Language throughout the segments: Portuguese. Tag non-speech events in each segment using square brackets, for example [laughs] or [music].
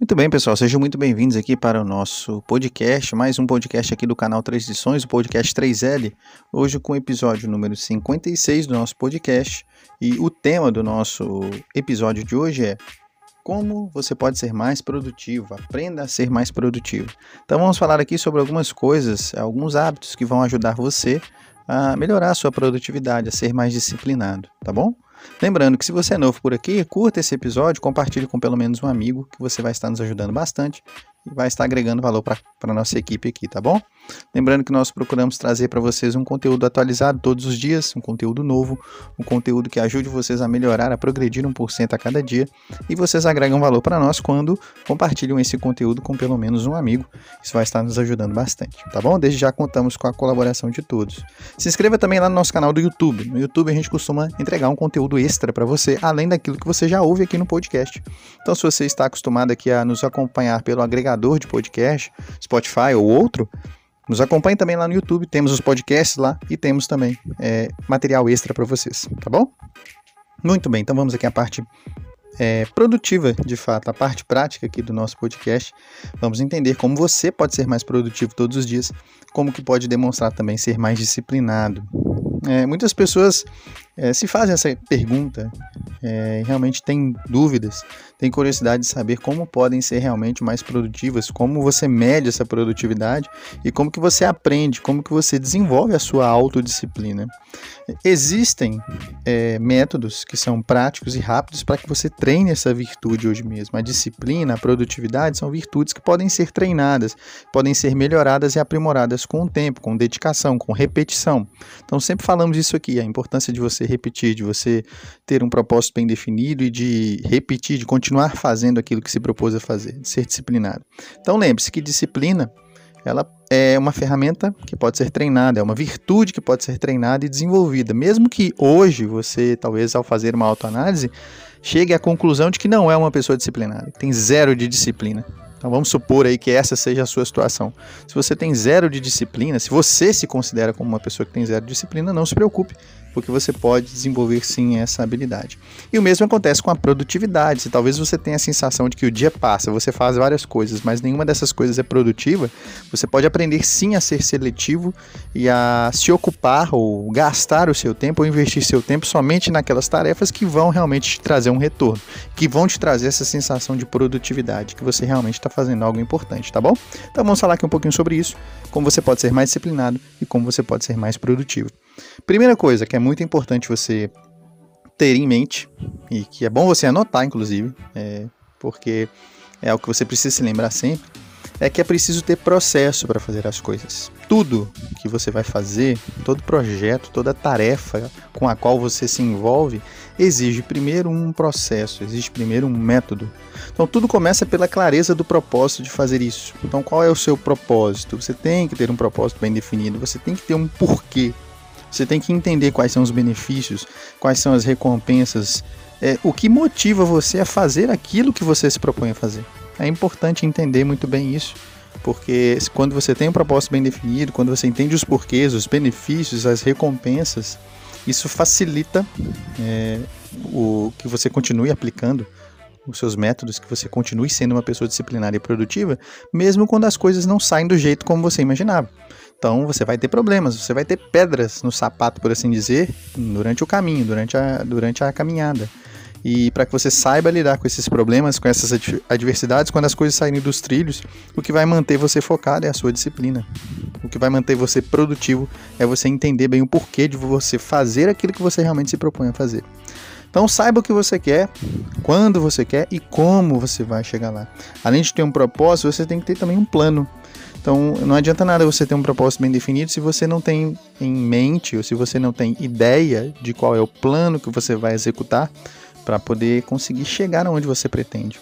Muito bem, pessoal, sejam muito bem-vindos aqui para o nosso podcast, mais um podcast aqui do canal Três o podcast 3L, hoje com o episódio número 56 do nosso podcast. E o tema do nosso episódio de hoje é como você pode ser mais produtivo, aprenda a ser mais produtivo. Então vamos falar aqui sobre algumas coisas, alguns hábitos que vão ajudar você a melhorar a sua produtividade, a ser mais disciplinado, tá bom? Lembrando que se você é novo por aqui, curta esse episódio, compartilhe com pelo menos um amigo, que você vai estar nos ajudando bastante vai estar agregando valor para a nossa equipe aqui, tá bom? Lembrando que nós procuramos trazer para vocês um conteúdo atualizado todos os dias, um conteúdo novo, um conteúdo que ajude vocês a melhorar, a progredir 1% a cada dia e vocês agregam valor para nós quando compartilham esse conteúdo com pelo menos um amigo. Isso vai estar nos ajudando bastante, tá bom? Desde já contamos com a colaboração de todos. Se inscreva também lá no nosso canal do YouTube. No YouTube a gente costuma entregar um conteúdo extra para você, além daquilo que você já ouve aqui no podcast. Então, se você está acostumado aqui a nos acompanhar pelo agregador agregador de podcast, Spotify ou outro, nos acompanhe também lá no YouTube, temos os podcasts lá e temos também é, material extra para vocês, tá bom? Muito bem, então vamos aqui à parte é, produtiva, de fato, a parte prática aqui do nosso podcast. Vamos entender como você pode ser mais produtivo todos os dias, como que pode demonstrar também ser mais disciplinado. É, muitas pessoas é, se fazem essa pergunta, é, realmente têm dúvidas, têm curiosidade de saber como podem ser realmente mais produtivas, como você mede essa produtividade e como que você aprende, como que você desenvolve a sua autodisciplina. Existem é, métodos que são práticos e rápidos para que você treine essa virtude hoje mesmo. A disciplina, a produtividade são virtudes que podem ser treinadas, podem ser melhoradas e aprimoradas com o tempo, com dedicação, com repetição. Então sempre falamos isso aqui, a importância de você repetir, de você ter um propósito bem definido e de repetir, de continuar fazendo aquilo que se propôs a fazer, de ser disciplinado. Então lembre-se que disciplina ela é uma ferramenta que pode ser treinada, é uma virtude que pode ser treinada e desenvolvida. Mesmo que hoje você, talvez ao fazer uma autoanálise, chegue à conclusão de que não é uma pessoa disciplinada, que tem zero de disciplina. Então vamos supor aí que essa seja a sua situação. Se você tem zero de disciplina, se você se considera como uma pessoa que tem zero de disciplina, não se preocupe porque você pode desenvolver sim essa habilidade. E o mesmo acontece com a produtividade. Se talvez você tenha a sensação de que o dia passa, você faz várias coisas, mas nenhuma dessas coisas é produtiva, você pode aprender sim a ser seletivo e a se ocupar ou gastar o seu tempo ou investir seu tempo somente naquelas tarefas que vão realmente te trazer um retorno, que vão te trazer essa sensação de produtividade, que você realmente está fazendo algo importante, tá bom? Então vamos falar aqui um pouquinho sobre isso, como você pode ser mais disciplinado e como você pode ser mais produtivo. Primeira coisa que é muito importante você ter em mente, e que é bom você anotar, inclusive, é, porque é o que você precisa se lembrar sempre, é que é preciso ter processo para fazer as coisas. Tudo que você vai fazer, todo projeto, toda tarefa com a qual você se envolve, exige primeiro um processo, exige primeiro um método. Então tudo começa pela clareza do propósito de fazer isso. Então qual é o seu propósito? Você tem que ter um propósito bem definido, você tem que ter um porquê você tem que entender quais são os benefícios, quais são as recompensas, é, o que motiva você a fazer aquilo que você se propõe a fazer. É importante entender muito bem isso, porque quando você tem um propósito bem definido, quando você entende os porquês, os benefícios, as recompensas, isso facilita é, o que você continue aplicando os seus métodos, que você continue sendo uma pessoa disciplinada e produtiva, mesmo quando as coisas não saem do jeito como você imaginava. Então você vai ter problemas, você vai ter pedras no sapato, por assim dizer, durante o caminho, durante a, durante a caminhada. E para que você saiba lidar com esses problemas, com essas adversidades, quando as coisas saírem dos trilhos, o que vai manter você focado é a sua disciplina. O que vai manter você produtivo é você entender bem o porquê de você fazer aquilo que você realmente se propõe a fazer. Então saiba o que você quer, quando você quer e como você vai chegar lá. Além de ter um propósito, você tem que ter também um plano. Então, não adianta nada você ter um propósito bem definido se você não tem em mente ou se você não tem ideia de qual é o plano que você vai executar para poder conseguir chegar onde você pretende.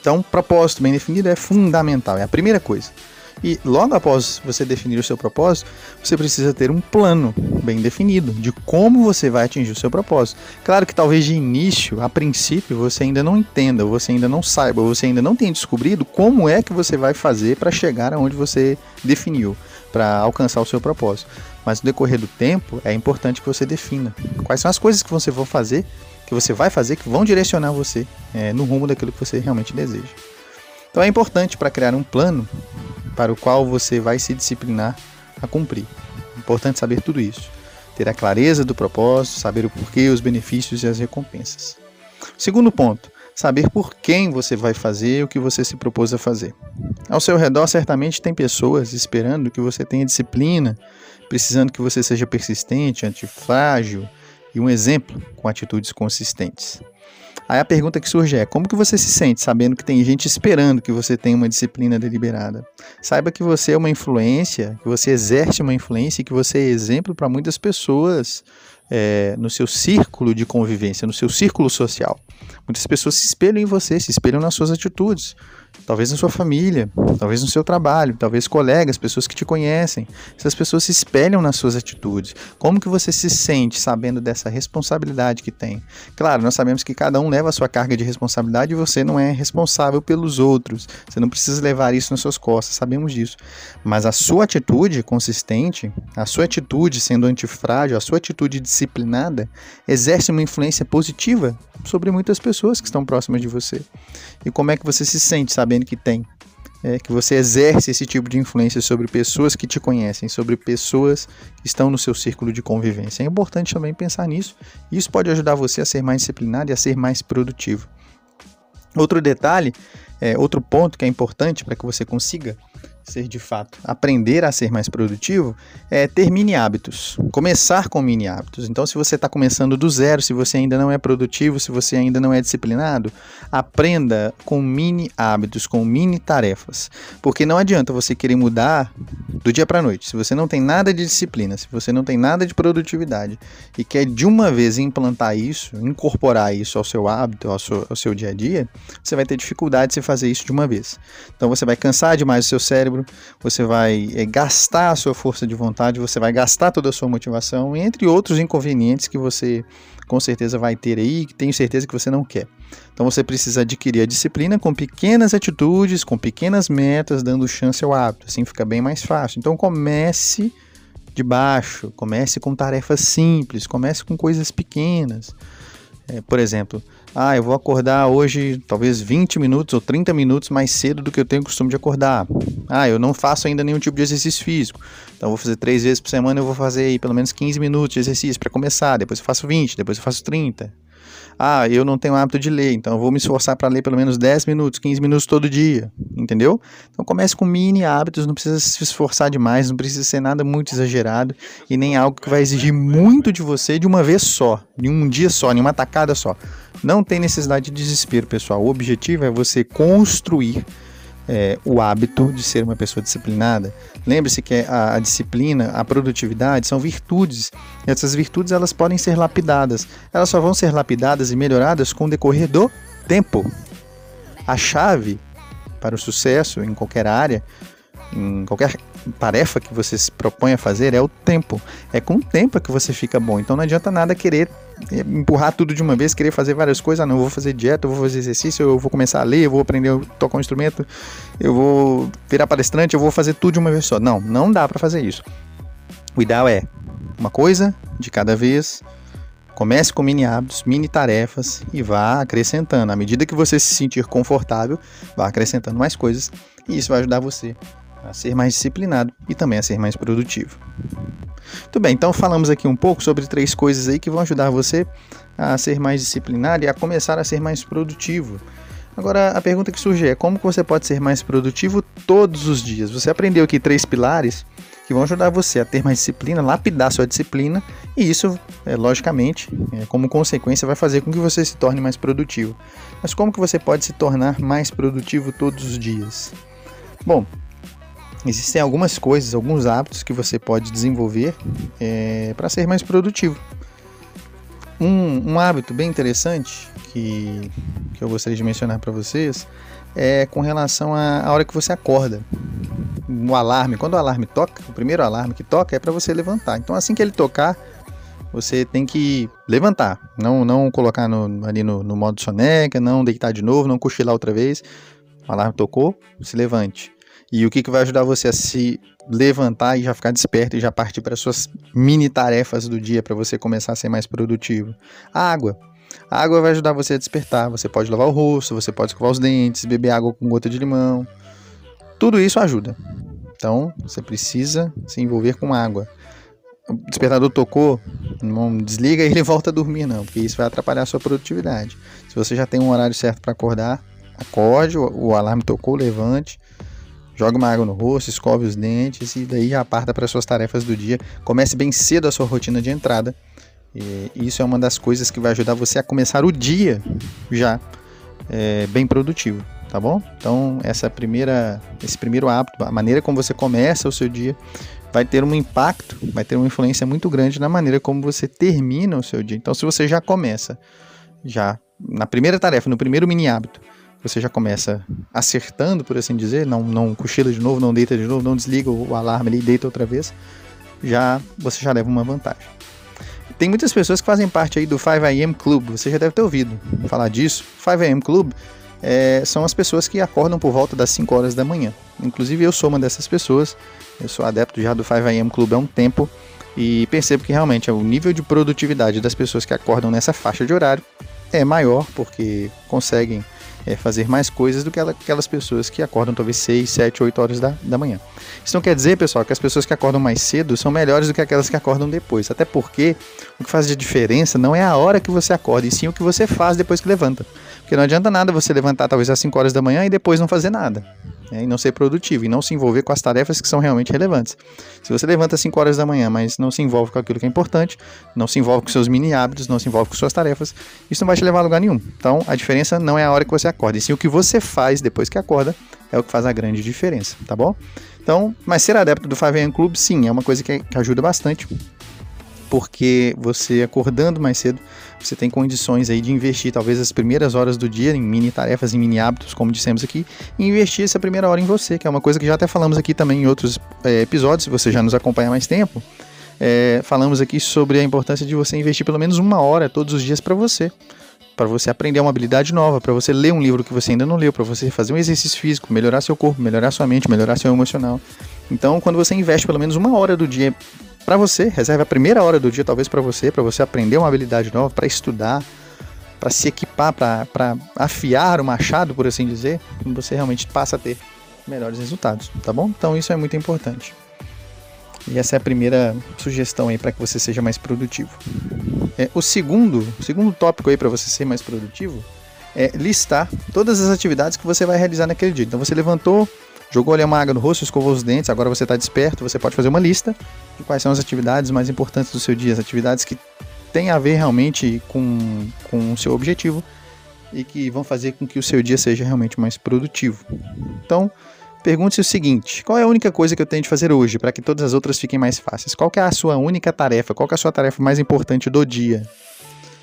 Então, propósito bem definido é fundamental, é a primeira coisa. E logo após você definir o seu propósito, você precisa ter um plano bem definido de como você vai atingir o seu propósito. Claro que talvez de início, a princípio, você ainda não entenda, você ainda não saiba, você ainda não tenha descobrido como é que você vai fazer para chegar aonde você definiu, para alcançar o seu propósito. Mas no decorrer do tempo, é importante que você defina quais são as coisas que você vai fazer, que você vai fazer, que vão direcionar você é, no rumo daquilo que você realmente deseja. Então é importante para criar um plano para o qual você vai se disciplinar a cumprir. É importante saber tudo isso. Ter a clareza do propósito, saber o porquê, os benefícios e as recompensas. Segundo ponto, saber por quem você vai fazer o que você se propôs a fazer. Ao seu redor, certamente tem pessoas esperando que você tenha disciplina, precisando que você seja persistente, antifrágil e um exemplo com atitudes consistentes. Aí a pergunta que surge é: como que você se sente sabendo que tem gente esperando que você tenha uma disciplina deliberada? Saiba que você é uma influência, que você exerce uma influência e que você é exemplo para muitas pessoas é, no seu círculo de convivência, no seu círculo social. Muitas pessoas se espelham em você, se espelham nas suas atitudes talvez na sua família, talvez no seu trabalho, talvez colegas, pessoas que te conhecem. Essas pessoas se espelham nas suas atitudes. Como que você se sente sabendo dessa responsabilidade que tem? Claro, nós sabemos que cada um leva a sua carga de responsabilidade e você não é responsável pelos outros. Você não precisa levar isso nas suas costas, sabemos disso. Mas a sua atitude consistente, a sua atitude sendo antifrágil, a sua atitude disciplinada, exerce uma influência positiva sobre muitas pessoas que estão próximas de você. E como é que você se sente sabendo que tem? É, que você exerce esse tipo de influência sobre pessoas que te conhecem, sobre pessoas que estão no seu círculo de convivência. É importante também pensar nisso. Isso pode ajudar você a ser mais disciplinado e a ser mais produtivo. Outro detalhe, é, outro ponto que é importante para que você consiga ser de fato aprender a ser mais produtivo é ter mini hábitos. Começar com mini hábitos. Então, se você está começando do zero, se você ainda não é produtivo, se você ainda não é disciplinado, aprenda com mini hábitos, com mini tarefas. Porque não adianta você querer mudar do dia para noite. Se você não tem nada de disciplina, se você não tem nada de produtividade e quer de uma vez implantar isso, incorporar isso ao seu hábito, ao seu, ao seu dia a dia, você vai ter dificuldade de fazer isso de uma vez. Então, você vai cansar demais o seu cérebro cérebro, você vai é, gastar a sua força de vontade, você vai gastar toda a sua motivação, entre outros inconvenientes que você com certeza vai ter aí, que tenho certeza que você não quer. Então você precisa adquirir a disciplina com pequenas atitudes, com pequenas metas, dando chance ao hábito. Assim fica bem mais fácil. Então comece de baixo, comece com tarefas simples, comece com coisas pequenas. É, por exemplo, ah, eu vou acordar hoje talvez 20 minutos ou 30 minutos mais cedo do que eu tenho costume de acordar. Ah, eu não faço ainda nenhum tipo de exercício físico. Então vou fazer três vezes por semana, eu vou fazer aí pelo menos 15 minutos de exercício para começar, depois eu faço 20, depois eu faço 30. Ah, eu não tenho hábito de ler, então eu vou me esforçar para ler pelo menos 10 minutos, 15 minutos todo dia, entendeu? Então comece com mini hábitos, não precisa se esforçar demais, não precisa ser nada muito exagerado e nem algo que vai exigir muito de você de uma vez só, de um dia só, em uma tacada só. Não tem necessidade de desespero, pessoal. O objetivo é você construir é, o hábito de ser uma pessoa disciplinada. Lembre-se que a, a, disciplina, a produtividade são virtudes. E essas virtudes elas podem ser lapidadas. Elas só vão ser lapidadas e melhoradas com o decorrer do tempo. A chave para o sucesso em qualquer área, em qualquer tarefa que você se propõe a fazer é o tempo. É com o tempo que você fica bom. Então não adianta nada querer empurrar tudo de uma vez, querer fazer várias coisas. Ah, não, eu vou fazer dieta, eu vou fazer exercício, eu vou começar a ler, eu vou aprender a tocar um instrumento, eu vou virar palestrante, eu vou fazer tudo de uma vez só. Não, não dá para fazer isso. O ideal é uma coisa de cada vez. Comece com mini hábitos, mini tarefas e vá acrescentando. À medida que você se sentir confortável, vá acrescentando mais coisas e isso vai ajudar você a ser mais disciplinado e também a ser mais produtivo. Muito bem, então falamos aqui um pouco sobre três coisas aí que vão ajudar você a ser mais disciplinado e a começar a ser mais produtivo. Agora a pergunta que surge é como que você pode ser mais produtivo todos os dias? Você aprendeu aqui três pilares que vão ajudar você a ter mais disciplina, lapidar sua disciplina e isso, é, logicamente, é, como consequência, vai fazer com que você se torne mais produtivo. Mas como que você pode se tornar mais produtivo todos os dias? Bom, existem algumas coisas, alguns hábitos que você pode desenvolver é, para ser mais produtivo. Um, um, hábito bem interessante que, que eu gostaria de mencionar para vocês é com relação à hora que você acorda. O alarme, quando o alarme toca, o primeiro alarme que toca é para você levantar. Então, assim que ele tocar, você tem que levantar, não, não colocar no, ali no, no modo soneca, não deitar de novo, não cochilar outra vez. O alarme tocou, se levante. E o que, que vai ajudar você a se levantar e já ficar desperto e já partir para suas mini tarefas do dia para você começar a ser mais produtivo? A água. A água vai ajudar você a despertar. Você pode lavar o rosto, você pode escovar os dentes, beber água com gota de limão. Tudo isso ajuda. Então, você precisa se envolver com água. O despertador tocou, não desliga e ele [laughs] volta a dormir, não, porque isso vai atrapalhar a sua produtividade. Se você já tem um horário certo para acordar, acorde, o, o alarme tocou, levante, joga uma água no rosto, escove os dentes e daí já parta para suas tarefas do dia. Comece bem cedo a sua rotina de entrada. E isso é uma das coisas que vai ajudar você a começar o dia já é, bem produtivo tá bom? Então, essa primeira, esse primeiro hábito, a maneira como você começa o seu dia, vai ter um impacto, vai ter uma influência muito grande na maneira como você termina o seu dia. Então, se você já começa, já na primeira tarefa, no primeiro mini hábito, você já começa acertando, por assim dizer, não, não cochila de novo, não deita de novo, não desliga o alarme ali e deita outra vez, já você já leva uma vantagem. Tem muitas pessoas que fazem parte aí do 5am Club, você já deve ter ouvido falar disso. 5am Club é, são as pessoas que acordam por volta das 5 horas da manhã. Inclusive eu sou uma dessas pessoas, eu sou adepto já do 5am Club há um tempo e percebo que realmente o nível de produtividade das pessoas que acordam nessa faixa de horário é maior porque conseguem é, fazer mais coisas do que aquelas pessoas que acordam talvez 6, 7, 8 horas da, da manhã. Isso não quer dizer, pessoal, que as pessoas que acordam mais cedo são melhores do que aquelas que acordam depois. Até porque o que faz de diferença não é a hora que você acorda, e sim o que você faz depois que levanta. Porque não adianta nada você levantar talvez às 5 horas da manhã e depois não fazer nada. Né, e não ser produtivo e não se envolver com as tarefas que são realmente relevantes. Se você levanta às 5 horas da manhã, mas não se envolve com aquilo que é importante, não se envolve com seus mini hábitos, não se envolve com suas tarefas, isso não vai te levar a lugar nenhum. Então a diferença não é a hora que você acorda, e sim o que você faz depois que acorda é o que faz a grande diferença, tá bom? Então, mas ser adepto do 5am Club, sim, é uma coisa que, que ajuda bastante porque você acordando mais cedo, você tem condições aí de investir talvez as primeiras horas do dia em mini tarefas, em mini hábitos, como dissemos aqui, e investir essa primeira hora em você, que é uma coisa que já até falamos aqui também em outros é, episódios, se você já nos acompanha mais tempo. É, falamos aqui sobre a importância de você investir pelo menos uma hora todos os dias para você, para você aprender uma habilidade nova, para você ler um livro que você ainda não leu, para você fazer um exercício físico, melhorar seu corpo, melhorar sua mente, melhorar seu emocional. Então, quando você investe pelo menos uma hora do dia para você, reserve a primeira hora do dia talvez para você, para você aprender uma habilidade nova, para estudar, para se equipar, para afiar o machado, por assim dizer, você realmente passa a ter melhores resultados, tá bom? Então isso é muito importante. E essa é a primeira sugestão aí para que você seja mais produtivo. É, o segundo, o segundo tópico aí para você ser mais produtivo é listar todas as atividades que você vai realizar naquele dia. Então você levantou, Jogou ali uma água no rosto, escovou os dentes, agora você está desperto, você pode fazer uma lista de quais são as atividades mais importantes do seu dia, as atividades que têm a ver realmente com, com o seu objetivo e que vão fazer com que o seu dia seja realmente mais produtivo. Então, pergunte-se o seguinte: qual é a única coisa que eu tenho de fazer hoje para que todas as outras fiquem mais fáceis? Qual é a sua única tarefa? Qual é a sua tarefa mais importante do dia?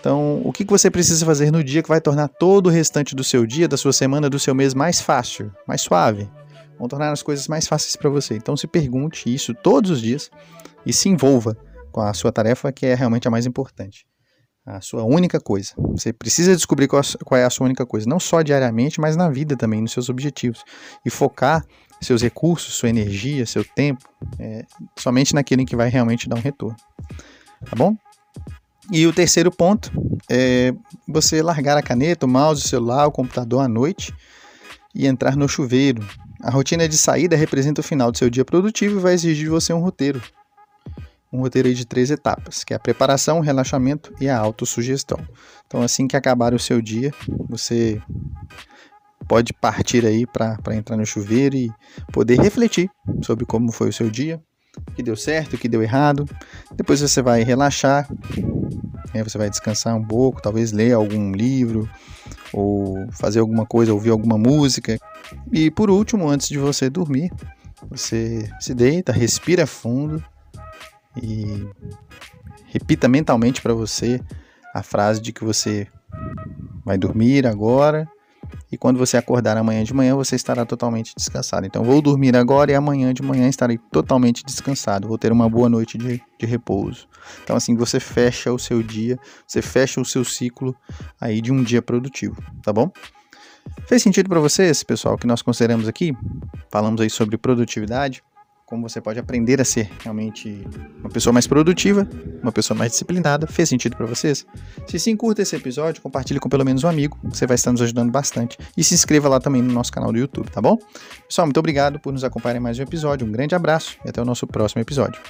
Então, o que você precisa fazer no dia que vai tornar todo o restante do seu dia, da sua semana, do seu mês mais fácil, mais suave? Vão tornar as coisas mais fáceis para você. Então se pergunte isso todos os dias e se envolva com a sua tarefa que é realmente a mais importante. A sua única coisa. Você precisa descobrir qual é a sua única coisa, não só diariamente, mas na vida também, nos seus objetivos. E focar seus recursos, sua energia, seu tempo, é, somente naquilo em que vai realmente dar um retorno. Tá bom? E o terceiro ponto é você largar a caneta, o mouse, o celular, o computador à noite e entrar no chuveiro, a rotina de saída representa o final do seu dia produtivo e vai exigir de você um roteiro. Um roteiro de três etapas, que é a preparação, o relaxamento e a autossugestão. Então, assim que acabar o seu dia, você pode partir aí para entrar no chuveiro e poder refletir sobre como foi o seu dia, o que deu certo, o que deu errado. Depois você vai relaxar, né, você vai descansar um pouco, talvez ler algum livro, ou fazer alguma coisa, ouvir alguma música. E por último, antes de você dormir, você se deita, respira fundo e repita mentalmente para você a frase de que você vai dormir agora e quando você acordar amanhã de manhã, você estará totalmente descansado. Então, vou dormir agora e amanhã de manhã estarei totalmente descansado. Vou ter uma boa noite de, de repouso. Então, assim, você fecha o seu dia, você fecha o seu ciclo aí de um dia produtivo, tá bom? Fez sentido para vocês, pessoal, que nós consideramos aqui? Falamos aí sobre produtividade. Como você pode aprender a ser realmente uma pessoa mais produtiva, uma pessoa mais disciplinada. Fez sentido para vocês? Se sim, curta esse episódio, compartilhe com pelo menos um amigo, você vai estar nos ajudando bastante. E se inscreva lá também no nosso canal do YouTube, tá bom? Pessoal, muito obrigado por nos acompanhar em mais um episódio. Um grande abraço e até o nosso próximo episódio.